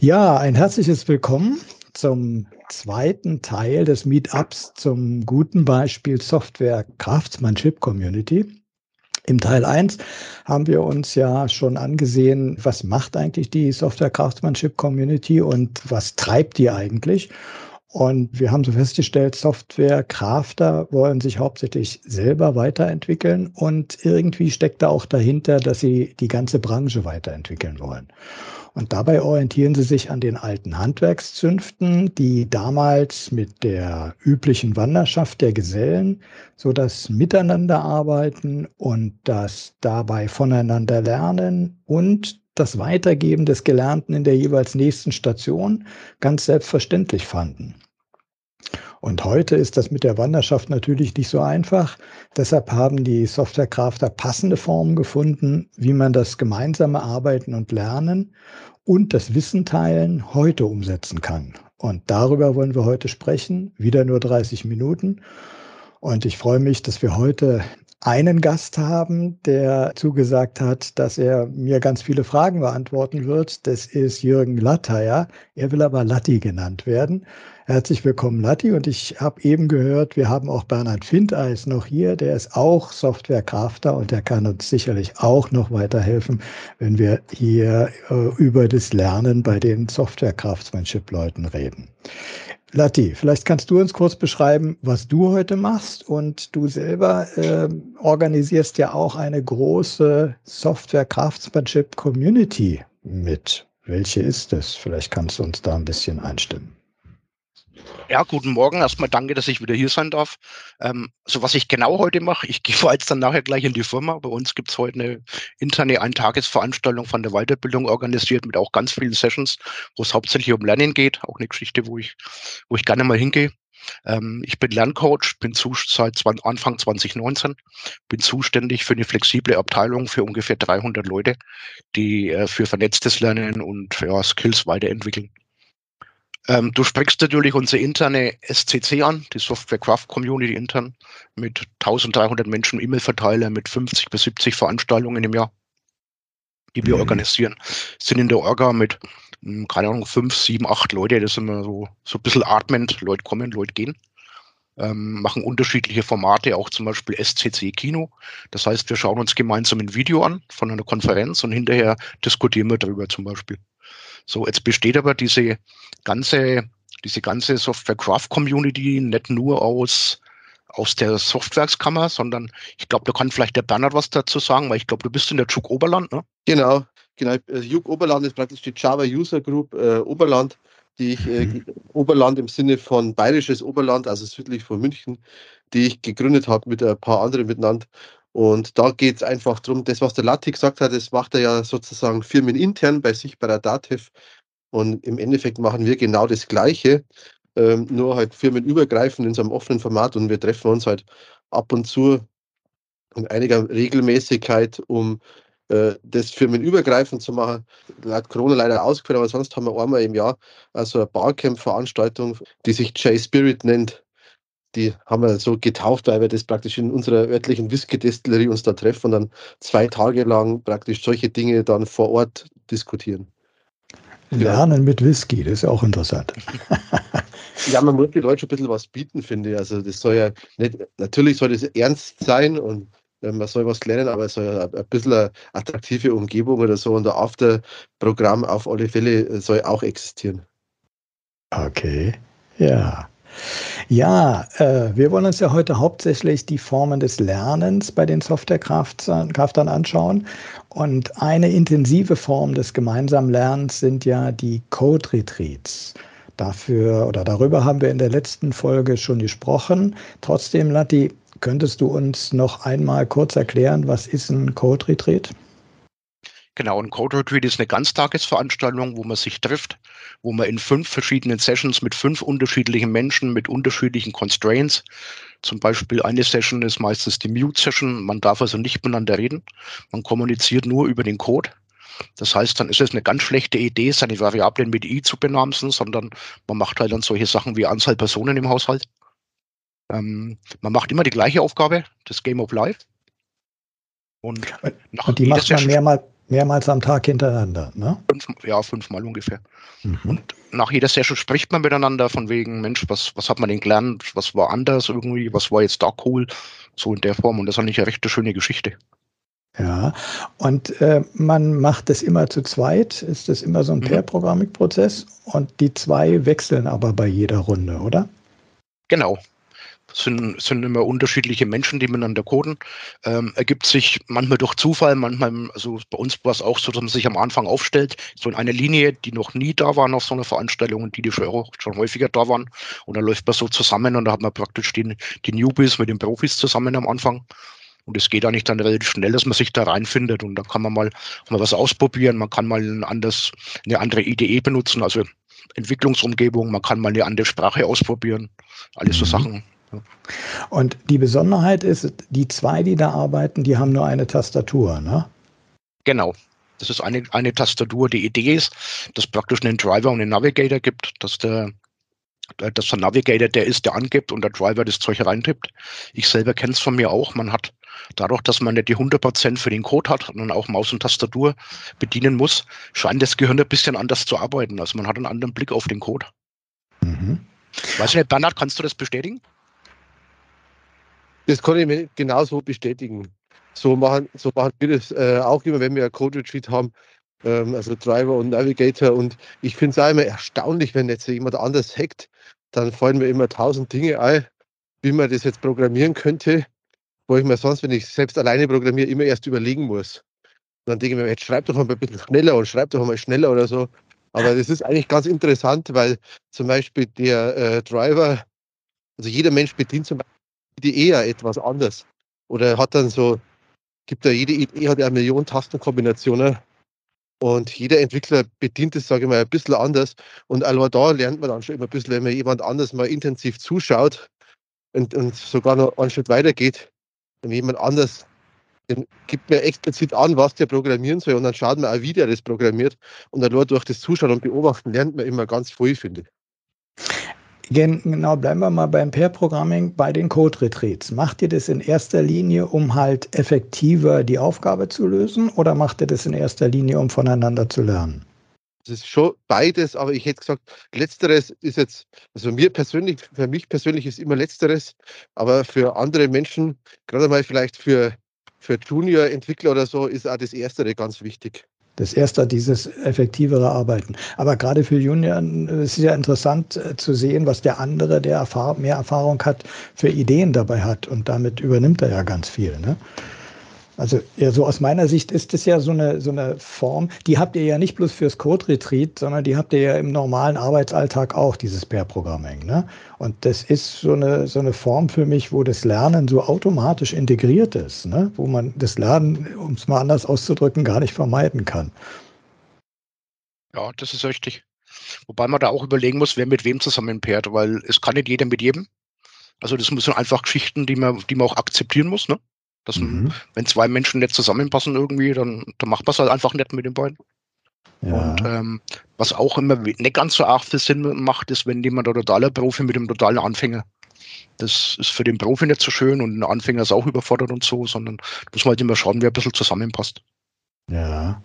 Ja, ein herzliches Willkommen zum zweiten Teil des Meetups zum guten Beispiel Software Craftsmanship Community. Im Teil 1 haben wir uns ja schon angesehen, was macht eigentlich die Software Craftsmanship Community und was treibt die eigentlich? Und wir haben so festgestellt, Software-Crafter wollen sich hauptsächlich selber weiterentwickeln und irgendwie steckt da auch dahinter, dass sie die ganze Branche weiterentwickeln wollen. Und dabei orientieren sie sich an den alten Handwerkszünften, die damals mit der üblichen Wanderschaft der Gesellen so das Miteinanderarbeiten und das dabei voneinander lernen und das Weitergeben des Gelernten in der jeweils nächsten Station ganz selbstverständlich fanden. Und heute ist das mit der Wanderschaft natürlich nicht so einfach. Deshalb haben die Softwarecrafter passende Formen gefunden, wie man das gemeinsame Arbeiten und Lernen und das Wissen teilen heute umsetzen kann. Und darüber wollen wir heute sprechen. Wieder nur 30 Minuten. Und ich freue mich, dass wir heute einen Gast haben, der zugesagt hat, dass er mir ganz viele Fragen beantworten wird. Das ist Jürgen Latteier. Er will aber Latti genannt werden. Herzlich willkommen, Latti. Und ich habe eben gehört, wir haben auch Bernhard Findeis noch hier. Der ist auch Software-Crafter und der kann uns sicherlich auch noch weiterhelfen, wenn wir hier äh, über das Lernen bei den Software-Craftsmanship-Leuten reden. Latti, vielleicht kannst du uns kurz beschreiben, was du heute machst. Und du selber äh, organisierst ja auch eine große Software-Craftsmanship-Community mit. Welche ist es? Vielleicht kannst du uns da ein bisschen einstimmen. Ja, guten Morgen. Erstmal danke, dass ich wieder hier sein darf. Ähm, so was ich genau heute mache, ich gehe jetzt dann nachher gleich in die Firma. Bei uns gibt es heute eine interne Eintagesveranstaltung von der Weiterbildung organisiert mit auch ganz vielen Sessions, wo es hauptsächlich um Lernen geht. Auch eine Geschichte, wo ich, wo ich gerne mal hingehe. Ähm, ich bin Lerncoach, bin zu, seit 20, Anfang 2019, bin zuständig für eine flexible Abteilung für ungefähr 300 Leute, die äh, für vernetztes Lernen und ja, Skills weiterentwickeln. Ähm, du sprichst natürlich unsere interne SCC an, die Software Craft Community intern, mit 1300 Menschen E-Mail-Verteiler, mit 50 bis 70 Veranstaltungen im Jahr, die wir mhm. organisieren. Sind in der Orga mit, hm, keine Ahnung, fünf, sieben, acht Leute, das sind immer so, so ein bisschen atmend, Leute kommen, Leute gehen. Ähm, machen unterschiedliche Formate, auch zum Beispiel SCC Kino. Das heißt, wir schauen uns gemeinsam ein Video an von einer Konferenz und hinterher diskutieren wir darüber zum Beispiel. So, jetzt besteht aber diese ganze, diese ganze Software Craft Community nicht nur aus, aus der Softwerkskammer, sondern ich glaube, da kann vielleicht der Bernhard was dazu sagen, weil ich glaube, du bist in der JUG Oberland, ne? Genau, genau. Äh, JUG Oberland ist praktisch die Java User Group äh, Oberland, die ich, äh, mhm. Oberland im Sinne von bayerisches Oberland, also südlich von München, die ich gegründet habe mit ein paar anderen miteinander. Und da geht es einfach darum, das, was der Latti gesagt hat, das macht er ja sozusagen firmenintern bei sich bei der DATEV. Und im Endeffekt machen wir genau das Gleiche, ähm, nur halt firmenübergreifend in so einem offenen Format. Und wir treffen uns halt ab und zu in einiger Regelmäßigkeit, um äh, das firmenübergreifend zu machen. Hat Corona leider ausgefallen, aber sonst haben wir einmal im Jahr also eine Barcamp-Veranstaltung, die sich J-Spirit nennt die haben wir so getauft, weil wir das praktisch in unserer örtlichen Whisky-Destillerie uns da treffen und dann zwei Tage lang praktisch solche Dinge dann vor Ort diskutieren. Lernen mit Whisky, das ist auch interessant. ja, man muss den Leuten ein bisschen was bieten, finde ich. Also das soll ja nicht, natürlich soll das ernst sein und äh, man soll was lernen, aber es soll ja ein bisschen eine attraktive Umgebung oder so und der After-Programm auf alle Fälle äh, soll auch existieren. Okay, ja. Ja, äh, wir wollen uns ja heute hauptsächlich die Formen des Lernens bei den Softwarekraftern anschauen. Und eine intensive Form des gemeinsamen Lernens sind ja die Code Retreats. Dafür oder darüber haben wir in der letzten Folge schon gesprochen. Trotzdem, Latti, könntest du uns noch einmal kurz erklären, was ist ein Code Retreat? Genau, ein Code Retreat ist eine Ganztagesveranstaltung, wo man sich trifft, wo man in fünf verschiedenen Sessions mit fünf unterschiedlichen Menschen mit unterschiedlichen Constraints, zum Beispiel eine Session ist meistens die Mute-Session, man darf also nicht miteinander reden, man kommuniziert nur über den Code. Das heißt, dann ist es eine ganz schlechte Idee, seine Variablen mit i zu benamsen, sondern man macht halt dann solche Sachen wie Anzahl Personen im Haushalt. Ähm, man macht immer die gleiche Aufgabe, das Game of Life. Und, und die macht man mehrmals, Mehrmals am Tag hintereinander, ne? Fünf, ja, fünfmal ungefähr. Mhm. Und nach jeder Session spricht man miteinander von wegen, Mensch, was, was hat man denn gelernt? Was war anders irgendwie? Was war jetzt da cool? So in der Form. Und das ist eigentlich eine recht schöne Geschichte. Ja, und äh, man macht das immer zu zweit. Ist das immer so ein mhm. Pair-Programming-Prozess? Und die zwei wechseln aber bei jeder Runde, oder? Genau. Sind, sind immer unterschiedliche Menschen, die miteinander coden. Ähm, ergibt sich manchmal durch Zufall, manchmal, also bei uns war es auch so, dass man sich am Anfang aufstellt, so in einer Linie, die noch nie da waren auf so einer Veranstaltung und die, die schon, schon häufiger da waren. Und dann läuft man so zusammen und da hat man praktisch die, die Newbies mit den Profis zusammen am Anfang. Und es geht eigentlich dann relativ schnell, dass man sich da reinfindet und da kann man mal, mal was ausprobieren, man kann mal ein anderes, eine andere IDE benutzen, also Entwicklungsumgebung, man kann mal eine andere Sprache ausprobieren, alles so mhm. Sachen. Und die Besonderheit ist, die zwei, die da arbeiten, die haben nur eine Tastatur, ne? Genau. Das ist eine, eine Tastatur. Die Idee ist, dass es praktisch einen Driver und einen Navigator gibt, dass der, dass der Navigator der ist, der angibt und der Driver das Zeug reintippt. Ich selber kenne es von mir auch. Man hat dadurch, dass man nicht die 100% für den Code hat und auch Maus und Tastatur bedienen muss, scheint das Gehirn ein bisschen anders zu arbeiten. Also man hat einen anderen Blick auf den Code. Mhm. Weißt du nicht, Bernhard, kannst du das bestätigen? Das kann ich mir genauso bestätigen. So machen, so machen wir das äh, auch immer, wenn wir ein Code Retreat haben, ähm, also Driver und Navigator. Und ich finde es auch immer erstaunlich, wenn jetzt jemand anders hackt, dann fallen mir immer tausend Dinge ein, wie man das jetzt programmieren könnte, wo ich mir sonst, wenn ich selbst alleine programmiere, immer erst überlegen muss. Und dann denke ich mir, jetzt schreib doch mal ein bisschen schneller und schreib doch mal schneller oder so. Aber das ist eigentlich ganz interessant, weil zum Beispiel der äh, Driver, also jeder Mensch bedient zum Beispiel Idee ja etwas anders. Oder hat dann so, gibt ja jede Idee hat eine Million Tastenkombinationen und jeder Entwickler bedient es, sage ich mal, ein bisschen anders. Und allein da lernt man dann schon immer ein bisschen, wenn man jemand anders mal intensiv zuschaut und, und sogar noch einen Schritt weiter geht, wenn jemand anders gibt mir explizit an, was der programmieren soll und dann schaut man auch, wie der das programmiert. Und dann durch das Zuschauen und Beobachten lernt man immer ganz viel, finde ich. Genau, bleiben wir mal beim Pair-Programming bei den Code-Retreats. Macht ihr das in erster Linie, um halt effektiver die Aufgabe zu lösen oder macht ihr das in erster Linie, um voneinander zu lernen? Das ist schon beides, aber ich hätte gesagt, letzteres ist jetzt, also mir persönlich, für mich persönlich ist immer letzteres, aber für andere Menschen, gerade mal vielleicht für, für Junior-Entwickler oder so, ist auch das Erstere ganz wichtig. Das erste, dieses effektivere Arbeiten. Aber gerade für Junior ist es ja interessant äh, zu sehen, was der andere, der mehr Erfahrung hat, für Ideen dabei hat. Und damit übernimmt er ja ganz viel. Ne? Also ja, so aus meiner Sicht ist es ja so eine, so eine Form, die habt ihr ja nicht bloß fürs Code-Retreat, sondern die habt ihr ja im normalen Arbeitsalltag auch, dieses Pair-Programming. Ne? Und das ist so eine, so eine Form für mich, wo das Lernen so automatisch integriert ist, ne? wo man das Lernen, um es mal anders auszudrücken, gar nicht vermeiden kann. Ja, das ist richtig. Wobei man da auch überlegen muss, wer mit wem zusammen pairt, weil es kann nicht jeder mit jedem. Also das sind einfach Geschichten, die man, die man auch akzeptieren muss. Ne? Das, mhm. Wenn zwei Menschen nicht zusammenpassen irgendwie, dann, dann macht man es halt einfach nicht mit den beiden. Ja. Und ähm, was auch immer nicht ganz so arg viel Sinn macht, ist, wenn jemand ein totaler Profi mit einem totalen Anfänger. Das ist für den Profi nicht so schön und der Anfänger ist auch überfordert und so, sondern muss man halt immer schauen, wer ein bisschen zusammenpasst. Ja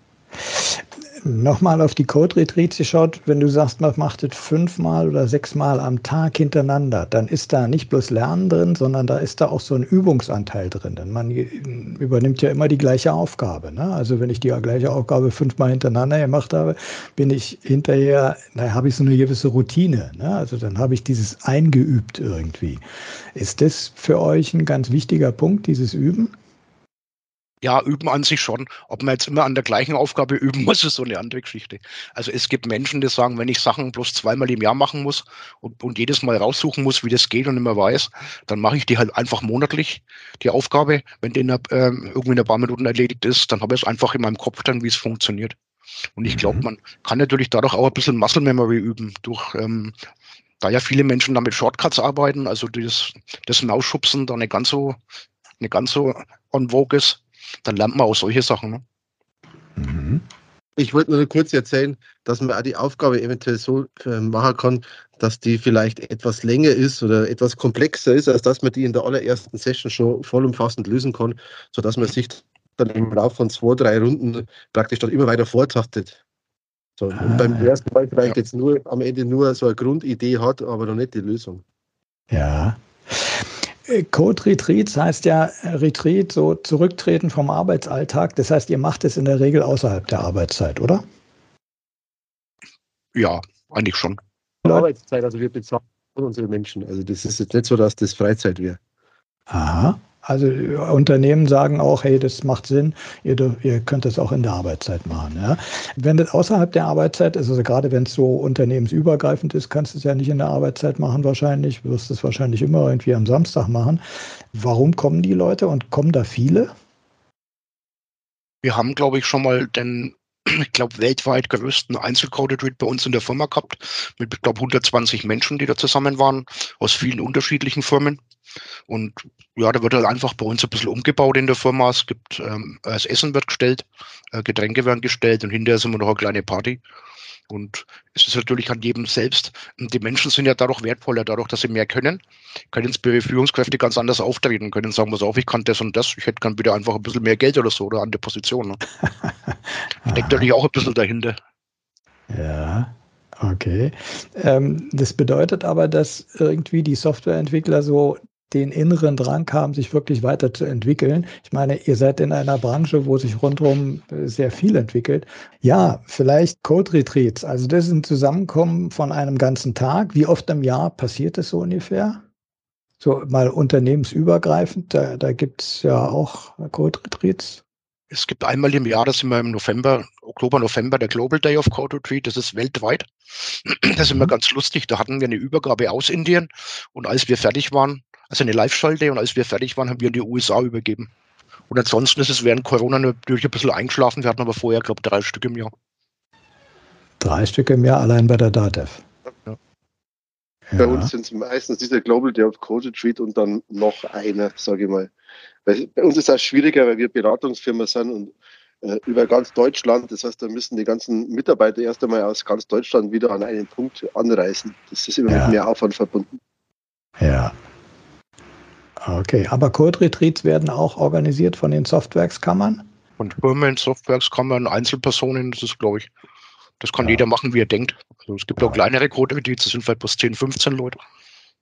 nochmal auf die Code-Retreats geschaut, wenn du sagst, man macht es fünfmal oder sechsmal am Tag hintereinander, dann ist da nicht bloß Lernen drin, sondern da ist da auch so ein Übungsanteil drin. Denn man übernimmt ja immer die gleiche Aufgabe. Ne? Also wenn ich die gleiche Aufgabe fünfmal hintereinander gemacht habe, bin ich hinterher, da habe ich so eine gewisse Routine. Ne? Also dann habe ich dieses eingeübt irgendwie. Ist das für euch ein ganz wichtiger Punkt, dieses Üben? Ja, üben an sich schon. Ob man jetzt immer an der gleichen Aufgabe üben muss, ist so eine andere Geschichte. Also es gibt Menschen, die sagen, wenn ich Sachen bloß zweimal im Jahr machen muss und, und jedes Mal raussuchen muss, wie das geht und immer weiß, dann mache ich die halt einfach monatlich, die Aufgabe. Wenn die in einer, äh, irgendwie in ein paar Minuten erledigt ist, dann habe ich es einfach in meinem Kopf dann, wie es funktioniert. Und ich glaube, mhm. man kann natürlich dadurch auch ein bisschen Muscle Memory üben, durch ähm, da ja viele Menschen damit Shortcuts arbeiten, also das, das Mausschubsen da nicht ganz so, nicht ganz so on vogue ist dann lernt man auch solche Sachen. Ne? Mhm. Ich wollte nur kurz erzählen, dass man auch die Aufgabe eventuell so äh, machen kann, dass die vielleicht etwas länger ist oder etwas komplexer ist, als dass man die in der allerersten Session schon vollumfassend lösen kann, sodass man sich dann im Laufe von zwei, drei Runden praktisch dann immer weiter vortaktet. So, ah, und beim ersten Mal vielleicht ja. jetzt nur am Ende nur so eine Grundidee hat, aber noch nicht die Lösung. Ja. Äh, Code Retreats heißt ja Retreat, so zurücktreten vom Arbeitsalltag. Das heißt, ihr macht es in der Regel außerhalb der Arbeitszeit, oder? Ja, eigentlich schon. Arbeitszeit, also wir bezahlen unsere Menschen. Also das ist jetzt nicht so, dass das Freizeit wäre. Aha. Also Unternehmen sagen auch, hey, das macht Sinn, ihr, ihr könnt das auch in der Arbeitszeit machen. Ja? Wenn das außerhalb der Arbeitszeit ist, also gerade wenn es so unternehmensübergreifend ist, kannst du es ja nicht in der Arbeitszeit machen wahrscheinlich, wirst es wahrscheinlich immer irgendwie am Samstag machen. Warum kommen die Leute und kommen da viele? Wir haben, glaube ich, schon mal den ich glaube, weltweit größten Einzelcoded bei uns in der Firma gehabt, mit, ich glaube, 120 Menschen, die da zusammen waren, aus vielen unterschiedlichen Firmen. Und ja, da wird halt einfach bei uns ein bisschen umgebaut in der Firma. Es gibt, ähm, das Essen wird gestellt, äh, Getränke werden gestellt und hinterher sind wir noch eine kleine Party. Und es ist natürlich an jedem selbst. Und die Menschen sind ja dadurch wertvoller, dadurch, dass sie mehr können, können bei Führungskräfte ganz anders auftreten, können sagen, was auf, ich kann das und das, ich hätte gern bitte einfach ein bisschen mehr Geld oder so oder an der Position. Ne? Steckt natürlich auch ein bisschen dahinter. Ja, okay. Ähm, das bedeutet aber, dass irgendwie die Softwareentwickler so den inneren Drang haben, sich wirklich weiterzuentwickeln. Ich meine, ihr seid in einer Branche, wo sich rundherum äh, sehr viel entwickelt. Ja, vielleicht Code Retreats. Also das ist ein Zusammenkommen von einem ganzen Tag. Wie oft im Jahr passiert das so ungefähr? So mal unternehmensübergreifend, da, da gibt es ja auch Code Retreats. Es gibt einmal im Jahr, das sind wir im November, Oktober, November, der Global Day of Code Retreat. Das ist weltweit. Das ist immer mhm. ganz lustig. Da hatten wir eine Übergabe aus Indien und als wir fertig waren, also eine Live-Schalte und als wir fertig waren, haben wir in die USA übergeben. Und ansonsten ist es während Corona natürlich ein bisschen eingeschlafen. Wir hatten aber vorher, glaube ich, drei Stück im Jahr. Drei Stück im Jahr allein bei der DATEV. Ja. Bei uns sind es meistens dieser Global Day of Code Retreat und dann noch einer, sage ich mal. Weil bei uns ist das schwieriger, weil wir Beratungsfirma sind und äh, über ganz Deutschland. Das heißt, da müssen die ganzen Mitarbeiter erst einmal aus ganz Deutschland wieder an einen Punkt anreisen. Das ist immer ja. mit mehr Aufwand verbunden. Ja, Okay, aber Code Retreats werden auch organisiert von den Softwerkskammern? Von Firmen, Softwerkskammern, Einzelpersonen, das ist, glaube ich, das kann ja. jeder machen, wie er denkt. Also es gibt ja. auch kleinere Code Retreats, das sind vielleicht bloß 10, 15 Leute,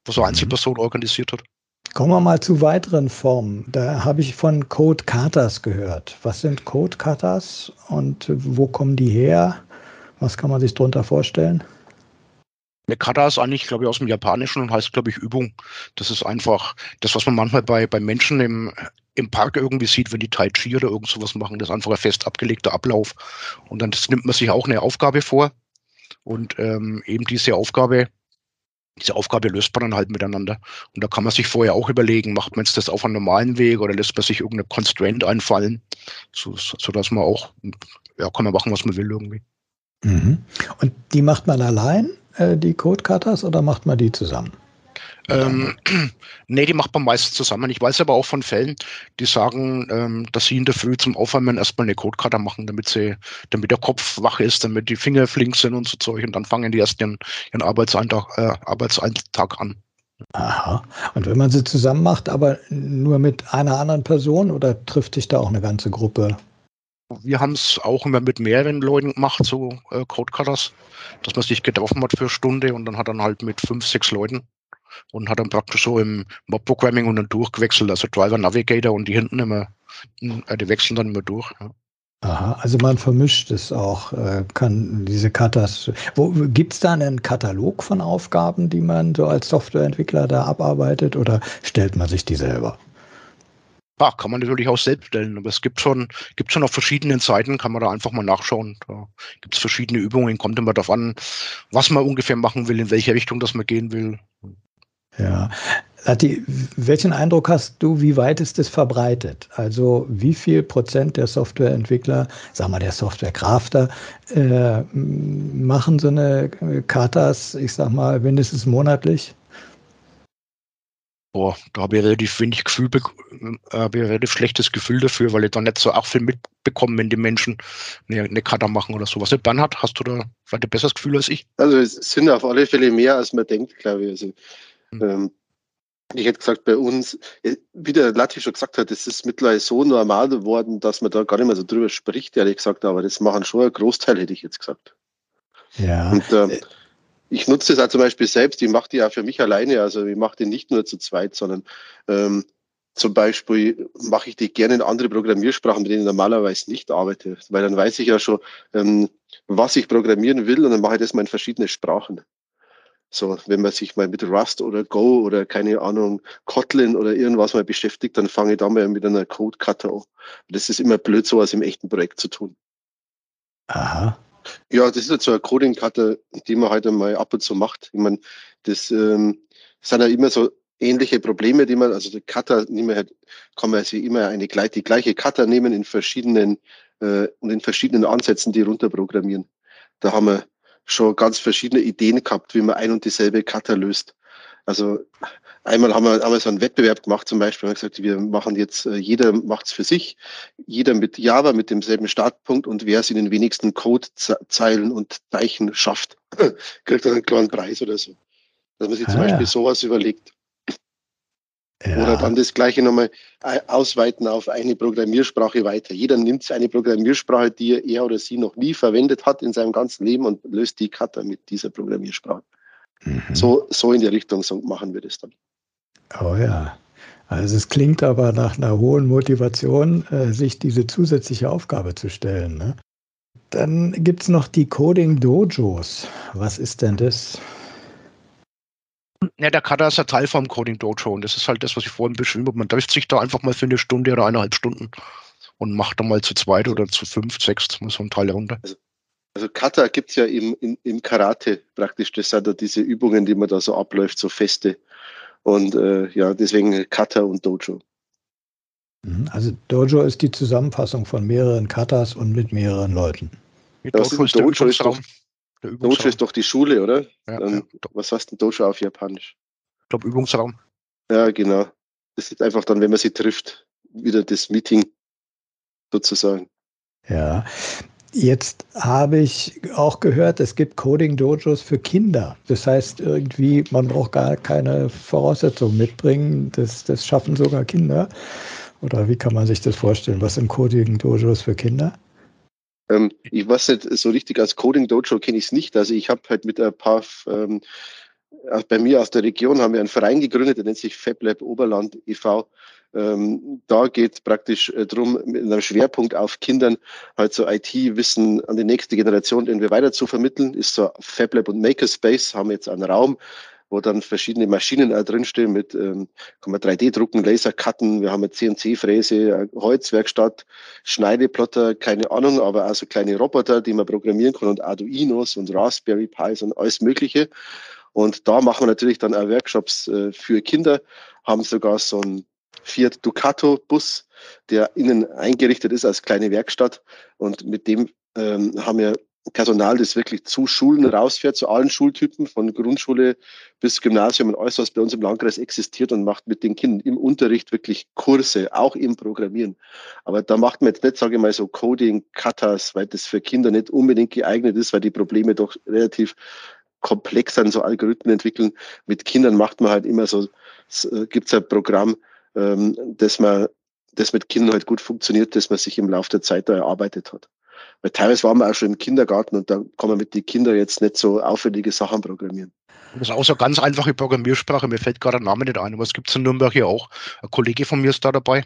was so mhm. Einzelperson mhm. organisiert hat. Kommen wir mal zu weiteren Formen. Da habe ich von Code Katas gehört. Was sind Code Katas und wo kommen die her? Was kann man sich darunter vorstellen? Eine Kata ist eigentlich, glaube ich, aus dem Japanischen und heißt, glaube ich, Übung. Das ist einfach das, was man manchmal bei, bei Menschen im, im Park irgendwie sieht, wenn die Tai Chi oder irgend sowas machen. Das ist einfach ein fest abgelegter Ablauf. Und dann nimmt man sich auch eine Aufgabe vor. Und ähm, eben diese Aufgabe, diese Aufgabe löst man dann halt miteinander. Und da kann man sich vorher auch überlegen, macht man jetzt das auf einem normalen Weg oder lässt man sich irgendeine Constraint einfallen, so, so man auch, ja, kann man machen, was man will irgendwie. Mhm. Und die macht man allein? Äh, die Code-Cutters oder macht man die zusammen? Ähm, nee, die macht man meistens zusammen. Ich weiß aber auch von Fällen, die sagen, ähm, dass sie in der Früh zum Aufwärmen erstmal eine Codecutter machen, damit sie, damit der Kopf wach ist, damit die Finger flink sind und so Zeug und dann fangen die erst ihren, ihren Arbeitsalltag, äh, Arbeitsalltag an. Aha. Und wenn man sie zusammen macht, aber nur mit einer anderen Person oder trifft sich da auch eine ganze Gruppe? Wir haben es auch immer mit mehreren Leuten gemacht, so äh, Codecutters, dass man sich getroffen hat für eine Stunde und dann hat dann halt mit fünf, sechs Leuten und hat dann praktisch so im Mob-Programming und dann durchgewechselt, also Driver Navigator und die hinten immer, äh, die wechseln dann immer durch. Ja. Aha, also man vermischt es auch, äh, kann diese Katas. Gibt es da einen Katalog von Aufgaben, die man so als Softwareentwickler da abarbeitet oder stellt man sich die selber? Ja, kann man natürlich auch selbst stellen, aber es gibt schon, gibt schon auf verschiedenen Seiten, kann man da einfach mal nachschauen. Da gibt es verschiedene Übungen, kommt immer darauf an, was man ungefähr machen will, in welche Richtung das man gehen will. Ja. Lati, welchen Eindruck hast du, wie weit ist es verbreitet? Also wie viel Prozent der Softwareentwickler, sagen wir der Softwarecrafter, äh, machen so eine Katas, ich sag mal, mindestens monatlich? Boah, da habe ich relativ wenig Gefühl, äh, habe ich relativ schlechtes Gefühl dafür, weil ich da nicht so auch viel mitbekomme, wenn die Menschen eine, eine Karte machen oder sowas. Bernhard, hast du da vielleicht ein besseres Gefühl als ich? Also es sind auf alle Fälle mehr, als man denkt, glaube ich. Also, mhm. ähm, Ich hätte gesagt, bei uns, äh, wie der Latti schon gesagt hat, es ist mittlerweile so normal geworden, dass man da gar nicht mehr so drüber spricht, ehrlich gesagt, aber das machen schon ein Großteil, hätte ich jetzt gesagt. Ja. Und ähm, ich nutze das auch zum Beispiel selbst, ich mache die ja für mich alleine, also ich mache die nicht nur zu zweit, sondern ähm, zum Beispiel mache ich die gerne in andere Programmiersprachen, mit denen ich normalerweise nicht arbeite, weil dann weiß ich ja schon, ähm, was ich programmieren will und dann mache ich das mal in verschiedene Sprachen. So, wenn man sich mal mit Rust oder Go oder keine Ahnung, Kotlin oder irgendwas mal beschäftigt, dann fange ich da mal mit einer Code-Cutter an. Das ist immer blöd, sowas im echten Projekt zu tun. Aha. Ja, das ist jetzt so eine Coding-Cutter, die man halt einmal ab und zu macht. Ich meine, das ähm, sind ja immer so ähnliche Probleme, die man, also die Cutter nehmen halt, kann man sich immer eine die gleiche Cutter nehmen in verschiedenen äh, und in verschiedenen Ansätzen, die runterprogrammieren. Da haben wir schon ganz verschiedene Ideen gehabt, wie man ein und dieselbe Cutter löst. Also einmal haben wir, haben wir so einen Wettbewerb gemacht, zum Beispiel, haben wir gesagt, wir machen jetzt, äh, jeder macht es für sich, jeder mit Java, mit demselben Startpunkt und wer es in den wenigsten Codezeilen und Zeichen schafft, kriegt dann einen kleinen Preis oder so. Dass man sich zum ah, Beispiel ja. sowas überlegt. Ja. Oder dann das Gleiche nochmal äh, ausweiten auf eine Programmiersprache weiter. Jeder nimmt eine Programmiersprache, die er oder sie noch nie verwendet hat in seinem ganzen Leben und löst die Cutter mit dieser Programmiersprache. Mhm. So, so in die Richtung so machen wir das dann. Oh ja. Also es klingt aber nach einer hohen Motivation, äh, sich diese zusätzliche Aufgabe zu stellen. Ne? Dann gibt es noch die Coding Dojos. Was ist denn das? Ja, der Cutter ist ein Teil vom Coding Dojo und das ist halt das, was ich vorhin beschrieben habe. Man trifft sich da einfach mal für eine Stunde oder eineinhalb Stunden und macht dann mal zu zweit oder zu fünf, sechs so ein Teil runter. Also, also Kata gibt es ja im, im, im, Karate praktisch. Das sind ja diese Übungen, die man da so abläuft, so feste. Und äh, ja, deswegen Kata und Dojo. Mhm, also Dojo ist die Zusammenfassung von mehreren Katas und mit mehreren Leuten. Dojo ist, Dojo ist doch, Dojo ist doch die Schule, oder? Ja, Dann, ja. Was heißt denn Dojo auf Japanisch? Ich glaube Übungsraum. Ja, genau. Das ist einfach dann, wenn man sie trifft, wieder das Meeting sozusagen. Ja, Jetzt habe ich auch gehört, es gibt Coding-Dojos für Kinder. Das heißt irgendwie, man braucht gar keine Voraussetzungen mitbringen. Das, das schaffen sogar Kinder. Oder wie kann man sich das vorstellen? Was sind Coding-Dojos für Kinder? Ähm, ich weiß nicht, so richtig als Coding Dojo kenne ich es nicht. Also ich habe halt mit ein paar, ähm, bei mir aus der Region haben wir einen Verein gegründet, der nennt sich FabLab Oberland e.V. Ähm, da geht es praktisch äh, darum, mit einem Schwerpunkt auf Kindern halt so IT-Wissen an die nächste Generation irgendwie weiter zu vermitteln. Ist so FabLab und Makerspace, haben jetzt einen Raum, wo dann verschiedene Maschinen auch drinstehen mit, ähm, kann man 3D drucken, Laser cutten, wir haben eine CNC-Fräse, Holzwerkstatt, Schneideplotter, keine Ahnung, aber auch so kleine Roboter, die man programmieren kann und Arduinos und Raspberry Pis und alles Mögliche. Und da machen wir natürlich dann auch Workshops äh, für Kinder, haben sogar so ein Fiat Ducato Bus, der innen eingerichtet ist als kleine Werkstatt. Und mit dem ähm, haben wir Personal, das wirklich zu Schulen rausfährt, zu allen Schultypen, von Grundschule bis Gymnasium und alles, was bei uns im Landkreis existiert und macht mit den Kindern im Unterricht wirklich Kurse, auch im Programmieren. Aber da macht man jetzt nicht, sage ich mal, so Coding, Katas, weil das für Kinder nicht unbedingt geeignet ist, weil die Probleme doch relativ komplex sind, so Algorithmen entwickeln. Mit Kindern macht man halt immer so, gibt es ein Programm, ähm, dass man, das mit Kindern halt gut funktioniert, dass man sich im Laufe der Zeit da erarbeitet hat. Weil teilweise waren wir auch schon im Kindergarten und da kann man mit den Kindern jetzt nicht so aufwendige Sachen programmieren. Das ist auch so ganz einfache Programmiersprache. Mir fällt gerade der Name nicht ein, aber es gibt es in Nürnberg hier auch. Ein Kollege von mir ist da dabei.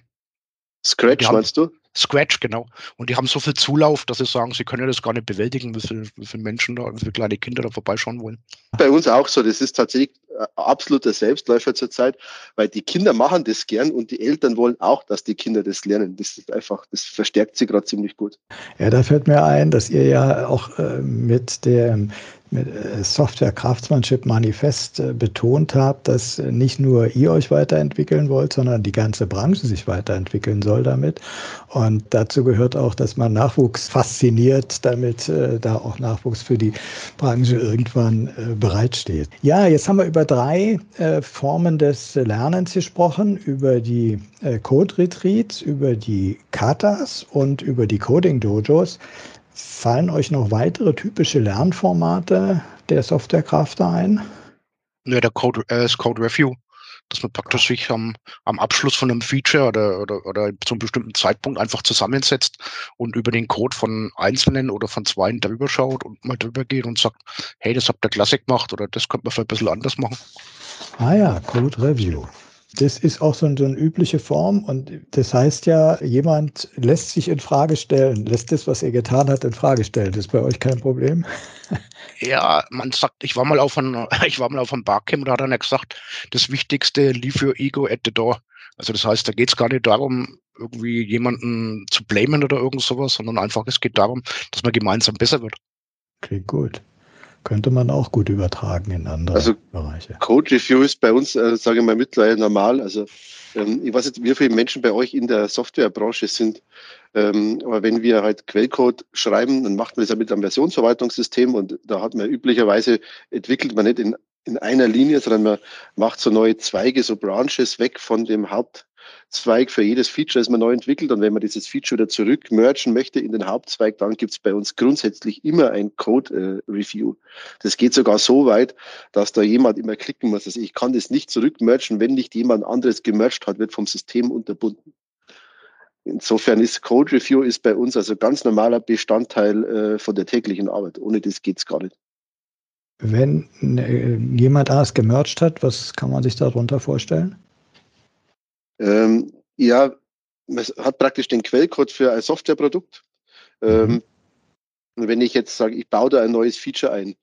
Scratch, meinst du? Scratch, genau. Und die haben so viel Zulauf, dass sie sagen, sie können das gar nicht bewältigen, wie viele, wie viele Menschen da, wie viele kleine Kinder da vorbeischauen wollen. Bei uns auch so. Das ist tatsächlich absoluter Selbstläufer zurzeit, weil die Kinder machen das gern und die Eltern wollen auch, dass die Kinder das lernen. Das ist einfach, das verstärkt sie gerade ziemlich gut. Ja, da fällt mir ein, dass ihr ja auch äh, mit dem mit äh, Software Craftsmanship Manifest äh, betont habt, dass nicht nur ihr euch weiterentwickeln wollt, sondern die ganze Branche sich weiterentwickeln soll damit. Und dazu gehört auch, dass man Nachwuchs fasziniert, damit äh, da auch Nachwuchs für die Branche irgendwann bereitsteht. Ja, jetzt haben wir über drei Formen des Lernens gesprochen, über die Code Retreats, über die Katas und über die Coding Dojos. Fallen euch noch weitere typische Lernformate der Softwarecrafter ein? Ja, der Code, äh, das Code Review. dass man praktisch sich am, am Abschluss von einem Feature oder, oder, oder zum bestimmten Zeitpunkt einfach zusammensetzt und über den Code von Einzelnen oder von Zweien drüber schaut und mal drüber geht und sagt, hey, das habt ihr klasse gemacht oder das könnte man vielleicht ein bisschen anders machen. Ah ja, Code Review. Das ist auch so, eine übliche Form und das heißt ja, jemand lässt sich in Frage stellen, lässt das, was er getan hat, in Frage stellen. Das ist bei euch kein Problem? Ja, man sagt, ich war mal auf einem, ich war mal auf einem Barcamp, da hat einer gesagt, das Wichtigste, leave your ego at the door. Also das heißt, da geht es gar nicht darum, irgendwie jemanden zu blamen oder irgend sowas, sondern einfach, es geht darum, dass man gemeinsam besser wird. Klingt gut könnte man auch gut übertragen in andere also, Bereiche. Code Review ist bei uns, äh, sage ich mal, mittlerweile normal. Also ähm, ich weiß nicht, wie viele Menschen bei euch in der Softwarebranche sind, ähm, aber wenn wir halt Quellcode schreiben, dann macht man das ja mit einem Versionsverwaltungssystem und da hat man üblicherweise, entwickelt man nicht in, in einer Linie, sondern man macht so neue Zweige, so Branches weg von dem Haupt Zweig für jedes Feature, das man neu entwickelt. Und wenn man dieses Feature wieder zurück mergen möchte in den Hauptzweig, dann gibt es bei uns grundsätzlich immer ein Code-Review. Äh, das geht sogar so weit, dass da jemand immer klicken muss. Also ich kann das nicht zurückmergen, wenn nicht jemand anderes gemerged hat, wird vom System unterbunden. Insofern ist Code Review ist bei uns also ganz normaler Bestandteil äh, von der täglichen Arbeit. Ohne das geht es gar nicht. Wenn äh, jemand alles gemerged hat, was kann man sich darunter vorstellen? Ähm, ja, man hat praktisch den Quellcode für ein Softwareprodukt. Ähm, mhm. wenn ich jetzt sage, ich baue da ein neues Feature ein,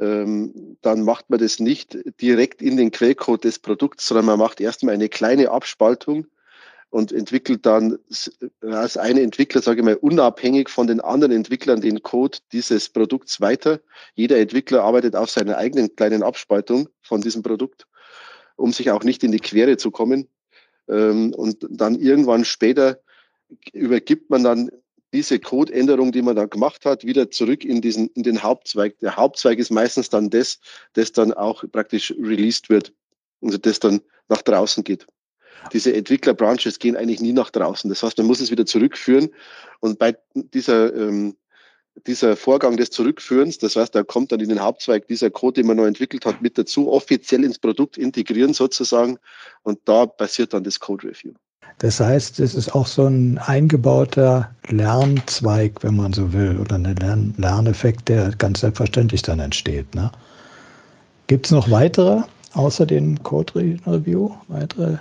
ähm, dann macht man das nicht direkt in den Quellcode des Produkts, sondern man macht erstmal eine kleine Abspaltung und entwickelt dann als eine Entwickler, sage ich mal, unabhängig von den anderen Entwicklern den Code dieses Produkts weiter. Jeder Entwickler arbeitet auf seiner eigenen kleinen Abspaltung von diesem Produkt, um sich auch nicht in die Quere zu kommen. Ähm, und dann irgendwann später übergibt man dann diese Codeänderung, die man da gemacht hat, wieder zurück in diesen, in den Hauptzweig. Der Hauptzweig ist meistens dann das, das dann auch praktisch released wird. Also das dann nach draußen geht. Diese Entwickler-Branches gehen eigentlich nie nach draußen. Das heißt, man muss es wieder zurückführen. Und bei dieser ähm, dieser Vorgang des Zurückführens, das heißt, da kommt dann in den Hauptzweig dieser Code, den man neu entwickelt hat, mit dazu, offiziell ins Produkt integrieren sozusagen. Und da passiert dann das Code Review. Das heißt, es ist auch so ein eingebauter Lernzweig, wenn man so will, oder ein Lern Lerneffekt, der ganz selbstverständlich dann entsteht. Ne? Gibt es noch weitere, außer dem Code Review? Weitere?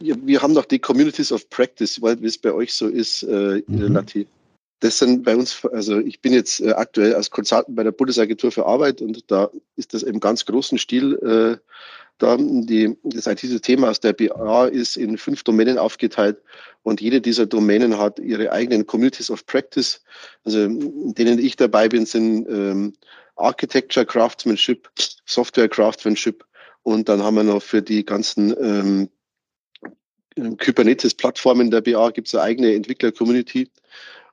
Wir haben noch die Communities of Practice, weil es bei euch so ist, äh, mhm. relativ das sind bei uns, also ich bin jetzt äh, aktuell als Consultant bei der Bundesagentur für Arbeit und da ist das im ganz großen Stil äh, da die, das IT-System aus der BA ist in fünf Domänen aufgeteilt und jede dieser Domänen hat ihre eigenen Communities of Practice. Also in denen ich dabei bin, sind ähm, Architecture Craftsmanship, Software Craftsmanship und dann haben wir noch für die ganzen ähm, Kubernetes-Plattformen der BA gibt es eine eigene Entwickler-Community.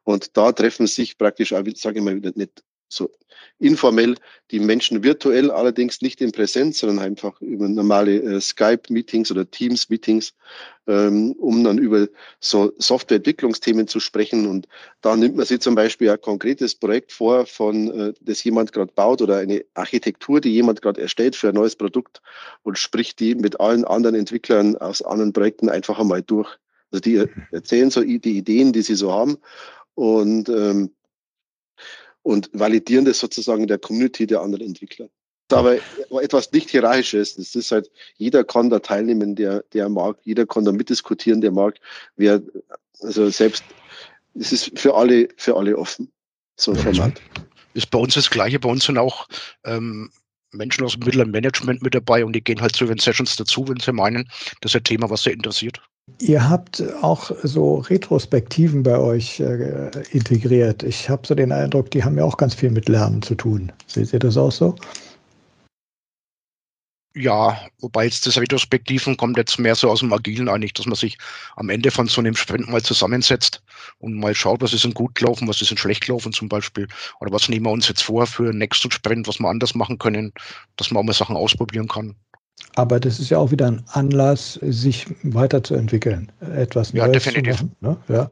Und da treffen sich praktisch, sage ich mal wieder nicht so informell, die Menschen virtuell, allerdings nicht in Präsenz, sondern einfach über normale äh, Skype-Meetings oder Teams-Meetings, ähm, um dann über so Softwareentwicklungsthemen zu sprechen. Und da nimmt man sich zum Beispiel ein konkretes Projekt vor, von äh, das jemand gerade baut oder eine Architektur, die jemand gerade erstellt für ein neues Produkt und spricht die mit allen anderen Entwicklern aus anderen Projekten einfach einmal durch. Also die erzählen so die Ideen, die sie so haben und, ähm, und validieren das sozusagen in der Community der anderen Entwickler. Aber etwas nicht Hierarchisches. Das ist halt, jeder kann da teilnehmen, der, der mag. Jeder kann da mitdiskutieren, der mag. Wer, also selbst, es ist für alle, für alle offen. So ein Format. Ist bei uns das Gleiche. Bei uns sind auch ähm, Menschen aus dem mittleren Management mit dabei und die gehen halt zu den Sessions dazu, wenn sie meinen, das ist ein Thema, was sie interessiert. Ihr habt auch so Retrospektiven bei euch äh, integriert. Ich habe so den Eindruck, die haben ja auch ganz viel mit Lernen zu tun. Seht ihr das auch so? Ja, wobei jetzt das Retrospektiven kommt jetzt mehr so aus dem Agilen eigentlich, dass man sich am Ende von so einem Sprint mal zusammensetzt und mal schaut, was ist denn gut gelaufen, was ist denn schlecht gelaufen zum Beispiel. Oder was nehmen wir uns jetzt vor für den nächsten Sprint, was wir anders machen können, dass man auch mal Sachen ausprobieren kann. Aber das ist ja auch wieder ein Anlass, sich weiterzuentwickeln, etwas ja, Neues definitiv. zu machen. Ne? Ja,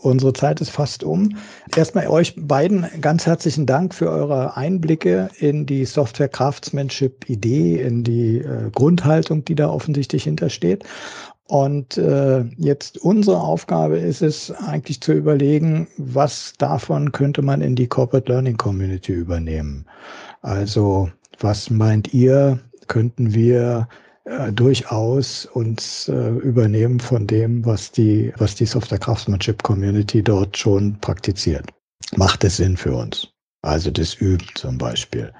Unsere Zeit ist fast um. Erstmal euch beiden ganz herzlichen Dank für eure Einblicke in die Software Craftsmanship Idee, in die äh, Grundhaltung, die da offensichtlich hintersteht. Und äh, jetzt unsere Aufgabe ist es eigentlich zu überlegen, was davon könnte man in die Corporate Learning Community übernehmen. Also was meint ihr, könnten wir äh, durchaus uns äh, übernehmen von dem, was die, was die Software Craftsmanship Community dort schon praktiziert. Macht es Sinn für uns? Also das übt zum Beispiel.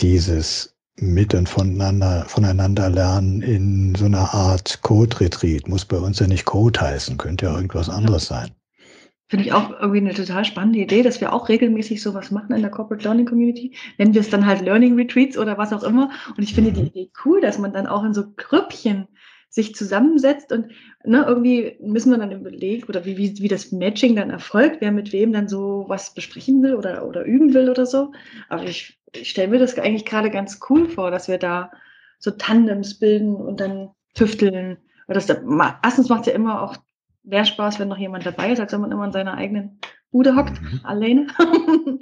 Dieses mit und voneinander, voneinander lernen in so einer Art Code-Retreat. Muss bei uns ja nicht Code heißen, könnte ja irgendwas anderes sein. Finde ich auch irgendwie eine total spannende Idee, dass wir auch regelmäßig sowas machen in der Corporate Learning Community. Nennen wir es dann halt Learning Retreats oder was auch immer. Und ich finde die. Idee cool, dass man dann auch in so Grüppchen sich zusammensetzt und ne, irgendwie müssen wir dann überlegen, oder wie, wie, wie das Matching dann erfolgt, wer mit wem dann so was besprechen will oder, oder üben will oder so. Aber ich, ich stelle mir das eigentlich gerade ganz cool vor, dass wir da so Tandems bilden und dann tüfteln. Erstens macht es ja immer auch mehr Spaß, wenn noch jemand dabei ist, als wenn man immer in seiner eigenen Bude hockt, mhm. alleine.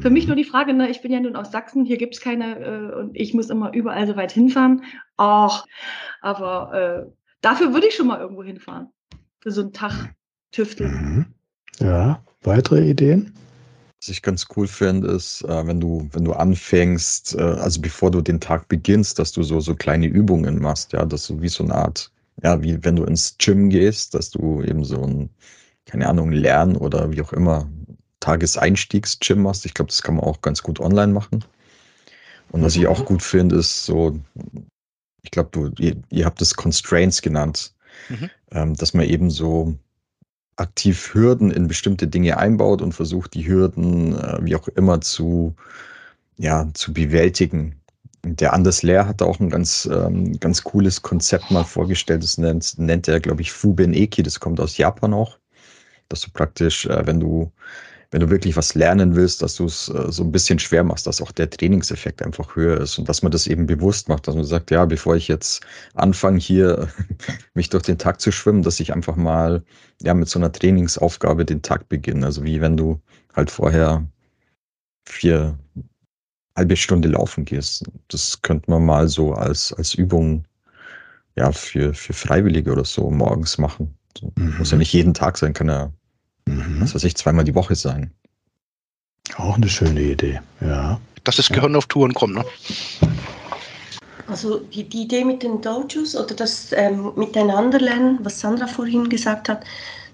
Für mich nur die Frage, ne, ich bin ja nun aus Sachsen, hier gibt es keine äh, und ich muss immer überall so weit hinfahren. Ach, aber äh, dafür würde ich schon mal irgendwo hinfahren. Für so einen Tag tüfteln. Mhm. Ja, weitere Ideen? Was ich ganz cool finde, ist, äh, wenn du, wenn du anfängst, äh, also bevor du den Tag beginnst, dass du so, so kleine Übungen machst, ja, dass du wie so eine Art ja, wie wenn du ins Gym gehst, dass du eben so ein, keine Ahnung, Lernen oder wie auch immer, Tageseinstiegs-Gym machst. Ich glaube, das kann man auch ganz gut online machen. Und was ich auch mhm. gut finde, ist so, ich glaube, du, ihr, ihr, habt es Constraints genannt, mhm. ähm, dass man eben so aktiv Hürden in bestimmte Dinge einbaut und versucht, die Hürden, äh, wie auch immer, zu, ja, zu bewältigen. Der Anders Lehr hat auch ein ganz, ähm, ganz cooles Konzept mal vorgestellt. Das nennt, nennt er, glaube ich, Fuben Eki. Das kommt aus Japan auch. Dass du praktisch, äh, wenn du, wenn du wirklich was lernen willst, dass du es äh, so ein bisschen schwer machst, dass auch der Trainingseffekt einfach höher ist und dass man das eben bewusst macht, dass man sagt, ja, bevor ich jetzt anfange, hier mich durch den Tag zu schwimmen, dass ich einfach mal ja mit so einer Trainingsaufgabe den Tag beginne. Also wie wenn du halt vorher vier, halbe Stunde laufen gehst. Das könnte man mal so als, als Übung ja, für, für Freiwillige oder so morgens machen. Mhm. Muss ja nicht jeden Tag sein, kann ja, mhm. was weiß ich, zweimal die Woche sein. Auch eine schöne Idee, ja. Dass das Gehirn ja. auf Touren kommt, ne? Also die, die Idee mit den Dojos oder das ähm, Miteinander lernen, was Sandra vorhin gesagt hat,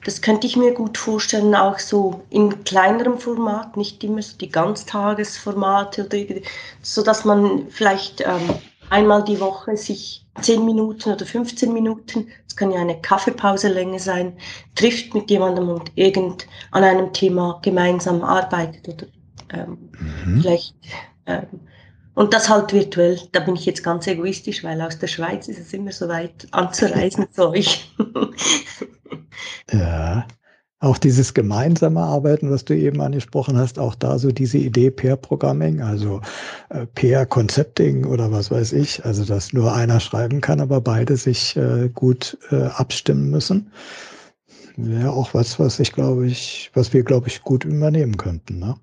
das könnte ich mir gut vorstellen, auch so in kleinerem Format, nicht immer so die Ganztagesformate, oder, so dass man vielleicht ähm, einmal die Woche sich 10 Minuten oder 15 Minuten, das kann ja eine Kaffeepauselänge sein, trifft mit jemandem und irgend an einem Thema gemeinsam arbeitet oder ähm, mhm. vielleicht ähm, und das halt virtuell. Da bin ich jetzt ganz egoistisch, weil aus der Schweiz ist es immer so weit anzureisen zu euch. Ja. Auch dieses gemeinsame Arbeiten, was du eben angesprochen hast, auch da so diese Idee Pair-Programming, also äh, Pair-Concepting oder was weiß ich, also dass nur einer schreiben kann, aber beide sich äh, gut äh, abstimmen müssen. Wäre auch was, was ich glaube ich, was wir glaube ich gut übernehmen könnten. Ne?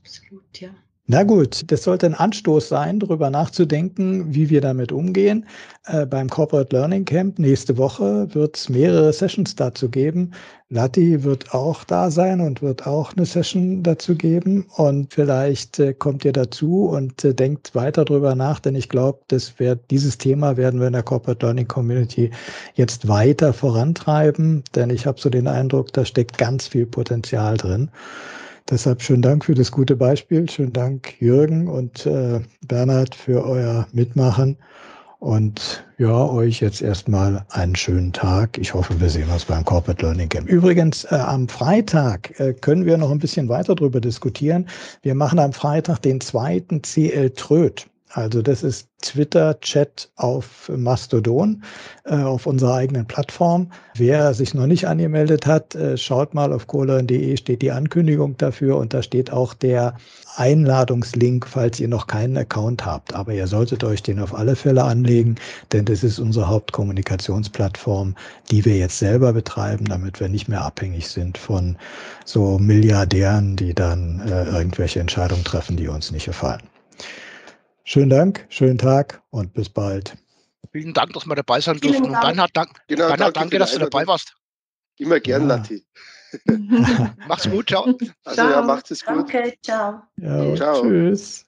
Absolut, ja. Na gut, das sollte ein Anstoß sein, darüber nachzudenken, wie wir damit umgehen. Äh, beim Corporate Learning Camp nächste Woche wird es mehrere Sessions dazu geben. Lati wird auch da sein und wird auch eine Session dazu geben. Und vielleicht äh, kommt ihr dazu und äh, denkt weiter darüber nach, denn ich glaube, das wird, dieses Thema werden wir in der Corporate Learning Community jetzt weiter vorantreiben, denn ich habe so den Eindruck, da steckt ganz viel Potenzial drin. Deshalb schönen Dank für das gute Beispiel. Schönen Dank, Jürgen und äh, Bernhard, für euer Mitmachen. Und ja, euch jetzt erstmal einen schönen Tag. Ich hoffe, wir sehen uns beim Corporate Learning Camp. Übrigens, äh, am Freitag äh, können wir noch ein bisschen weiter darüber diskutieren. Wir machen am Freitag den zweiten CL Tröd. Also das ist Twitter-Chat auf Mastodon, äh, auf unserer eigenen Plattform. Wer sich noch nicht angemeldet hat, äh, schaut mal auf colon.de steht die Ankündigung dafür und da steht auch der Einladungslink, falls ihr noch keinen Account habt. Aber ihr solltet euch den auf alle Fälle anlegen, denn das ist unsere Hauptkommunikationsplattform, die wir jetzt selber betreiben, damit wir nicht mehr abhängig sind von so Milliardären, die dann äh, irgendwelche Entscheidungen treffen, die uns nicht gefallen. Schönen Dank, schönen Tag und bis bald. Vielen Dank, dass wir dabei sein durften. Und dann hat Dank, genau, danke, danke dass du dabei warst. Immer gern, ja. Nati. Mach's gut, ciao. Also ciao. ja, macht es gut. Danke, ciao. Ja, ciao. Tschüss.